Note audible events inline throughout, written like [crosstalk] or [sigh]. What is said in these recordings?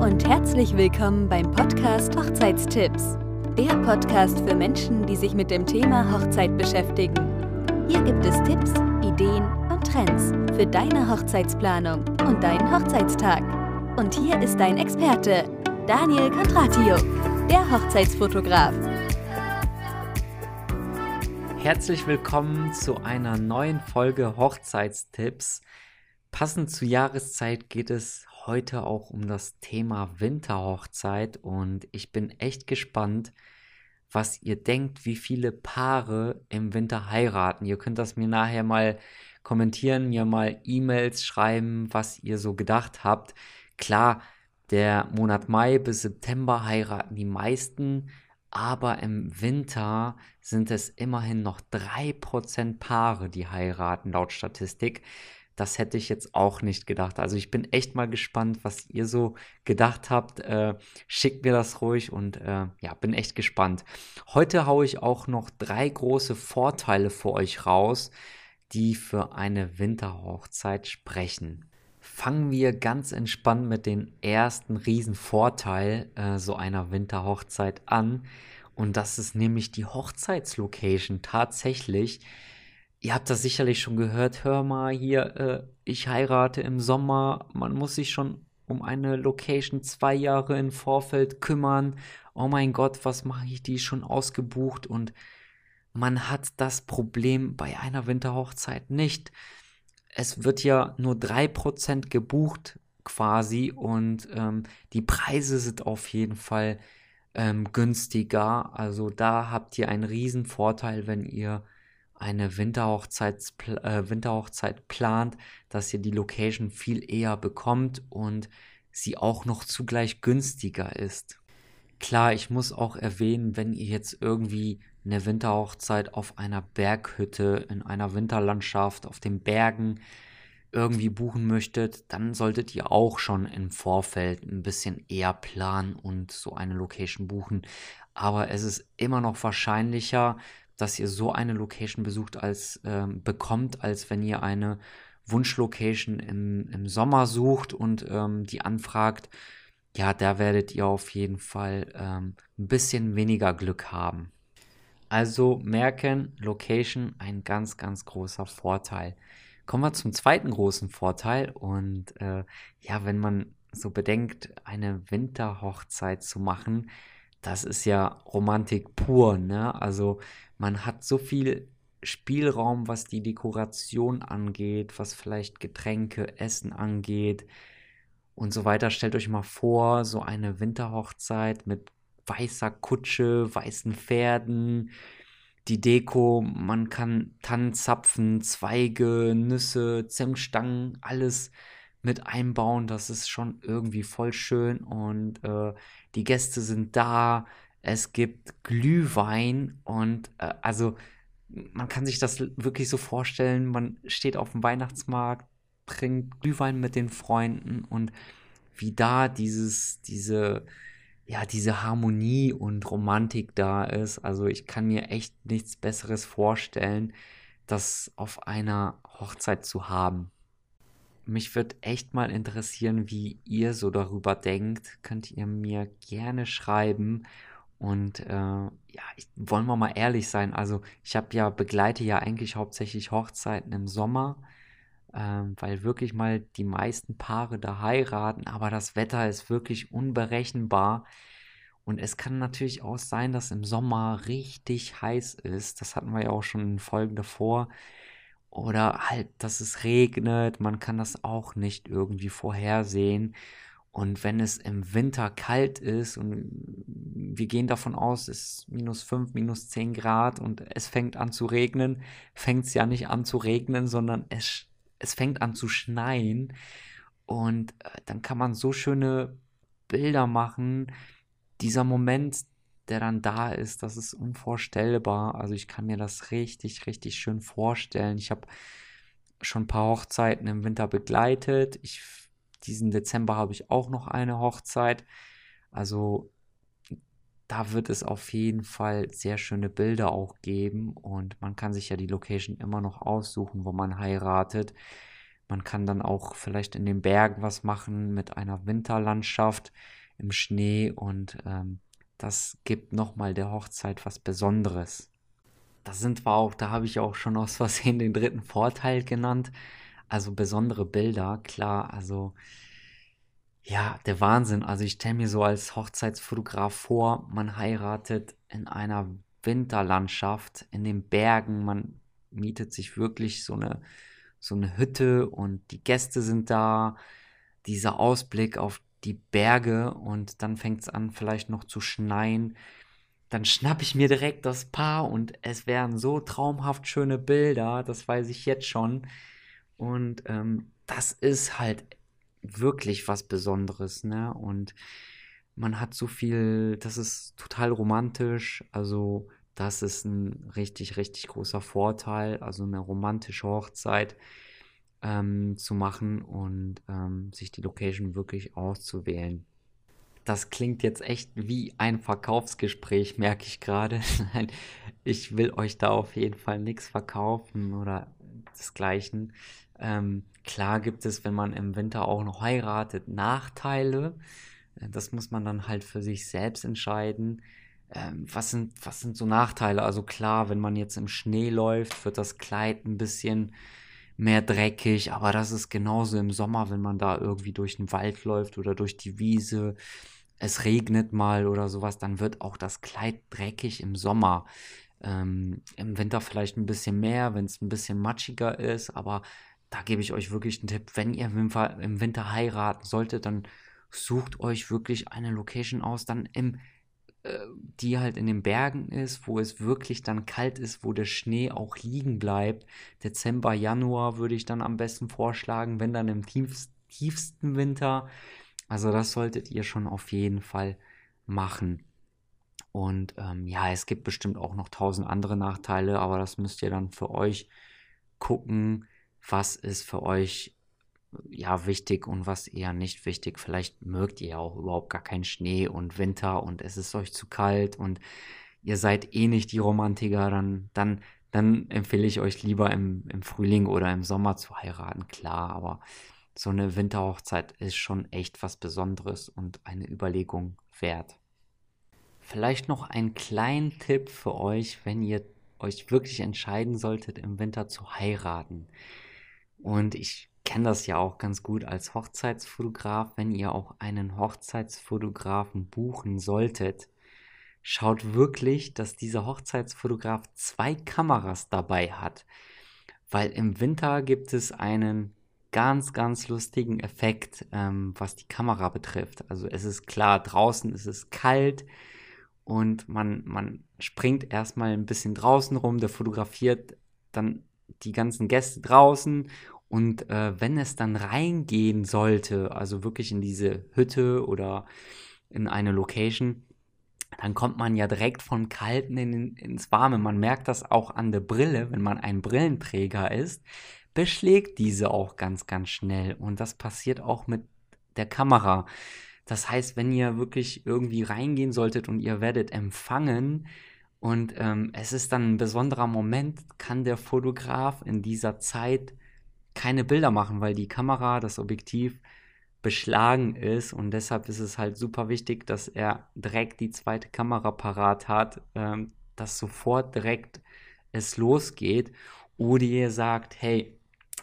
und herzlich willkommen beim Podcast Hochzeitstipps. Der Podcast für Menschen, die sich mit dem Thema Hochzeit beschäftigen. Hier gibt es Tipps, Ideen und Trends für deine Hochzeitsplanung und deinen Hochzeitstag. Und hier ist dein Experte, Daniel Contratio, der Hochzeitsfotograf. Herzlich willkommen zu einer neuen Folge Hochzeitstipps. Passend zur Jahreszeit geht es heute auch um das Thema Winterhochzeit und ich bin echt gespannt, was ihr denkt, wie viele Paare im Winter heiraten. Ihr könnt das mir nachher mal kommentieren, mir mal E-Mails schreiben, was ihr so gedacht habt. Klar, der Monat Mai bis September heiraten die meisten, aber im Winter sind es immerhin noch 3% Paare, die heiraten laut Statistik. Das hätte ich jetzt auch nicht gedacht. Also ich bin echt mal gespannt, was ihr so gedacht habt. Äh, schickt mir das ruhig und äh, ja, bin echt gespannt. Heute haue ich auch noch drei große Vorteile für euch raus, die für eine Winterhochzeit sprechen. Fangen wir ganz entspannt mit dem ersten Riesenvorteil äh, so einer Winterhochzeit an. Und das ist nämlich die Hochzeitslocation. Tatsächlich Ihr habt das sicherlich schon gehört. Hör mal hier, äh, ich heirate im Sommer. Man muss sich schon um eine Location zwei Jahre im Vorfeld kümmern. Oh mein Gott, was mache ich? Die ist schon ausgebucht und man hat das Problem bei einer Winterhochzeit nicht. Es wird ja nur 3% gebucht quasi und ähm, die Preise sind auf jeden Fall ähm, günstiger. Also da habt ihr einen riesen Vorteil, wenn ihr eine Winterhochzeit, äh, Winterhochzeit plant, dass ihr die Location viel eher bekommt und sie auch noch zugleich günstiger ist. Klar, ich muss auch erwähnen, wenn ihr jetzt irgendwie eine Winterhochzeit auf einer Berghütte, in einer Winterlandschaft, auf den Bergen irgendwie buchen möchtet, dann solltet ihr auch schon im Vorfeld ein bisschen eher planen und so eine Location buchen. Aber es ist immer noch wahrscheinlicher, dass ihr so eine Location besucht als ähm, bekommt, als wenn ihr eine Wunschlocation im, im Sommer sucht und ähm, die anfragt. Ja, da werdet ihr auf jeden Fall ähm, ein bisschen weniger Glück haben. Also merken, Location ein ganz, ganz großer Vorteil. Kommen wir zum zweiten großen Vorteil. Und äh, ja, wenn man so bedenkt, eine Winterhochzeit zu machen, das ist ja Romantik pur, ne? Also man hat so viel Spielraum, was die Dekoration angeht, was vielleicht Getränke, Essen angeht und so weiter. Stellt euch mal vor, so eine Winterhochzeit mit weißer Kutsche, weißen Pferden, die Deko, man kann Tannenzapfen, Zweige, Nüsse, Zimtstangen, alles mit einbauen. Das ist schon irgendwie voll schön und äh, die Gäste sind da. Es gibt Glühwein und äh, also man kann sich das wirklich so vorstellen. Man steht auf dem Weihnachtsmarkt, trinkt Glühwein mit den Freunden und wie da dieses, diese, ja, diese Harmonie und Romantik da ist. Also ich kann mir echt nichts Besseres vorstellen, das auf einer Hochzeit zu haben mich würde echt mal interessieren, wie ihr so darüber denkt. Könnt ihr mir gerne schreiben. Und äh, ja, ich, wollen wir mal ehrlich sein. Also ich habe ja, begleite ja eigentlich hauptsächlich Hochzeiten im Sommer, äh, weil wirklich mal die meisten Paare da heiraten, aber das Wetter ist wirklich unberechenbar. Und es kann natürlich auch sein, dass im Sommer richtig heiß ist. Das hatten wir ja auch schon in Folgen davor. Oder halt, dass es regnet, man kann das auch nicht irgendwie vorhersehen. Und wenn es im Winter kalt ist und wir gehen davon aus, es ist minus 5, minus 10 Grad und es fängt an zu regnen, fängt es ja nicht an zu regnen, sondern es, es fängt an zu schneien. Und äh, dann kann man so schöne Bilder machen. Dieser Moment, der dann da ist, das ist unvorstellbar. Also ich kann mir das richtig, richtig schön vorstellen. Ich habe schon ein paar Hochzeiten im Winter begleitet. Ich, diesen Dezember habe ich auch noch eine Hochzeit. Also da wird es auf jeden Fall sehr schöne Bilder auch geben und man kann sich ja die Location immer noch aussuchen, wo man heiratet. Man kann dann auch vielleicht in den Bergen was machen mit einer Winterlandschaft im Schnee und ähm, das gibt nochmal der Hochzeit was Besonderes. Da sind wir auch, da habe ich auch schon aus Versehen den dritten Vorteil genannt. Also besondere Bilder, klar, also ja, der Wahnsinn. Also ich stelle mir so als Hochzeitsfotograf vor, man heiratet in einer Winterlandschaft, in den Bergen, man mietet sich wirklich so eine, so eine Hütte und die Gäste sind da, dieser Ausblick auf die Berge und dann fängt es an vielleicht noch zu schneien. Dann schnappe ich mir direkt das Paar und es wären so traumhaft schöne Bilder, das weiß ich jetzt schon. Und ähm, das ist halt wirklich was Besonderes, ne? Und man hat so viel, das ist total romantisch, also das ist ein richtig, richtig großer Vorteil, also eine romantische Hochzeit ähm, zu machen und ähm, sich die Location wirklich auszuwählen. Das klingt jetzt echt wie ein Verkaufsgespräch, merke ich gerade. [laughs] ich will euch da auf jeden Fall nichts verkaufen oder desgleichen. Ähm, klar gibt es, wenn man im Winter auch noch heiratet, Nachteile. Äh, das muss man dann halt für sich selbst entscheiden. Ähm, was, sind, was sind so Nachteile? Also klar, wenn man jetzt im Schnee läuft, wird das Kleid ein bisschen mehr dreckig, aber das ist genauso im Sommer, wenn man da irgendwie durch den Wald läuft oder durch die Wiese. Es regnet mal oder sowas, dann wird auch das Kleid dreckig im Sommer. Ähm, Im Winter vielleicht ein bisschen mehr, wenn es ein bisschen matschiger ist, aber da gebe ich euch wirklich einen Tipp, wenn ihr im Winter heiraten solltet, dann sucht euch wirklich eine Location aus, dann im, die halt in den Bergen ist, wo es wirklich dann kalt ist, wo der Schnee auch liegen bleibt. Dezember, Januar würde ich dann am besten vorschlagen, wenn dann im tiefst, tiefsten Winter. Also das solltet ihr schon auf jeden Fall machen. Und ähm, ja, es gibt bestimmt auch noch tausend andere Nachteile, aber das müsst ihr dann für euch gucken was ist für euch ja wichtig und was eher nicht wichtig. Vielleicht mögt ihr auch überhaupt gar keinen Schnee und Winter und es ist euch zu kalt und ihr seid eh nicht die Romantiker, dann, dann, dann empfehle ich euch lieber im, im Frühling oder im Sommer zu heiraten, klar, aber so eine Winterhochzeit ist schon echt was Besonderes und eine Überlegung wert. Vielleicht noch ein kleinen Tipp für euch, wenn ihr euch wirklich entscheiden solltet, im Winter zu heiraten. Und ich kenne das ja auch ganz gut als Hochzeitsfotograf. Wenn ihr auch einen Hochzeitsfotografen buchen solltet, schaut wirklich, dass dieser Hochzeitsfotograf zwei Kameras dabei hat. Weil im Winter gibt es einen ganz, ganz lustigen Effekt, ähm, was die Kamera betrifft. Also es ist klar, draußen ist es kalt und man, man springt erstmal ein bisschen draußen rum, der fotografiert dann die ganzen Gäste draußen und äh, wenn es dann reingehen sollte, also wirklich in diese Hütte oder in eine Location, dann kommt man ja direkt von Kalten in, ins Warme. Man merkt das auch an der Brille, wenn man ein Brillenträger ist, beschlägt diese auch ganz, ganz schnell. Und das passiert auch mit der Kamera. Das heißt, wenn ihr wirklich irgendwie reingehen solltet und ihr werdet empfangen, und ähm, es ist dann ein besonderer Moment, kann der Fotograf in dieser Zeit keine Bilder machen, weil die Kamera, das Objektiv beschlagen ist und deshalb ist es halt super wichtig, dass er direkt die zweite Kamera parat hat, ähm, dass sofort direkt es losgeht. Oder ihr sagt, hey,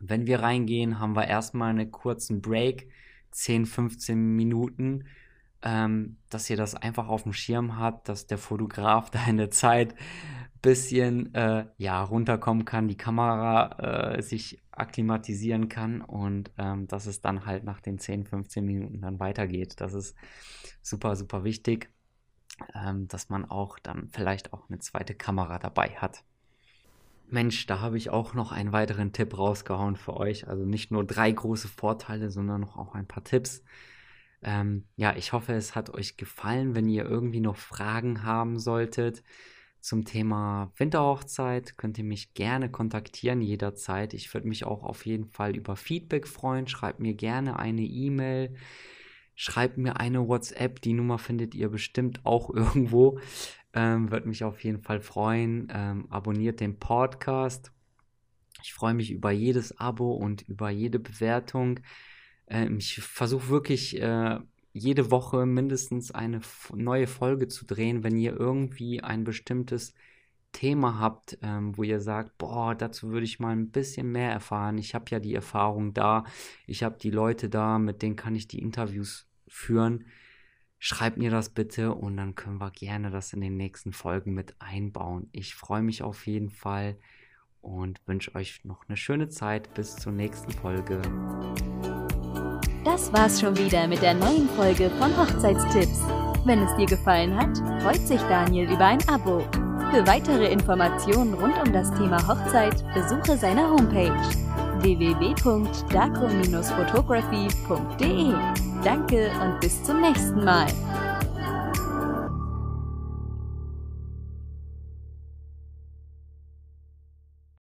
wenn wir reingehen, haben wir erstmal einen kurzen Break, 10, 15 Minuten, ähm, dass ihr das einfach auf dem Schirm habt, dass der Fotograf da in der Zeit bisschen äh, ja, runterkommen kann, die Kamera äh, sich akklimatisieren kann und ähm, dass es dann halt nach den 10, 15 Minuten dann weitergeht. Das ist super, super wichtig, ähm, dass man auch dann vielleicht auch eine zweite Kamera dabei hat. Mensch, da habe ich auch noch einen weiteren Tipp rausgehauen für euch. Also nicht nur drei große Vorteile, sondern noch auch ein paar Tipps. Ähm, ja, ich hoffe, es hat euch gefallen. Wenn ihr irgendwie noch Fragen haben solltet zum Thema Winterhochzeit, könnt ihr mich gerne kontaktieren jederzeit. Ich würde mich auch auf jeden Fall über Feedback freuen. Schreibt mir gerne eine E-Mail. Schreibt mir eine WhatsApp. Die Nummer findet ihr bestimmt auch [laughs] irgendwo. Ähm, würde mich auf jeden Fall freuen. Ähm, abonniert den Podcast Ich freue mich über jedes Abo und über jede Bewertung. Ähm, ich versuche wirklich äh, jede Woche mindestens eine neue Folge zu drehen, wenn ihr irgendwie ein bestimmtes Thema habt, ähm, wo ihr sagt, boah, dazu würde ich mal ein bisschen mehr erfahren. Ich habe ja die Erfahrung da, ich habe die Leute da, mit denen kann ich die Interviews führen. Schreibt mir das bitte und dann können wir gerne das in den nächsten Folgen mit einbauen. Ich freue mich auf jeden Fall und wünsche euch noch eine schöne Zeit. Bis zur nächsten Folge. Das war's schon wieder mit der neuen Folge von Hochzeitstipps. Wenn es dir gefallen hat, freut sich Daniel über ein Abo. Für weitere Informationen rund um das Thema Hochzeit besuche seine Homepage www.daco-photography.de. Danke und bis zum nächsten Mal.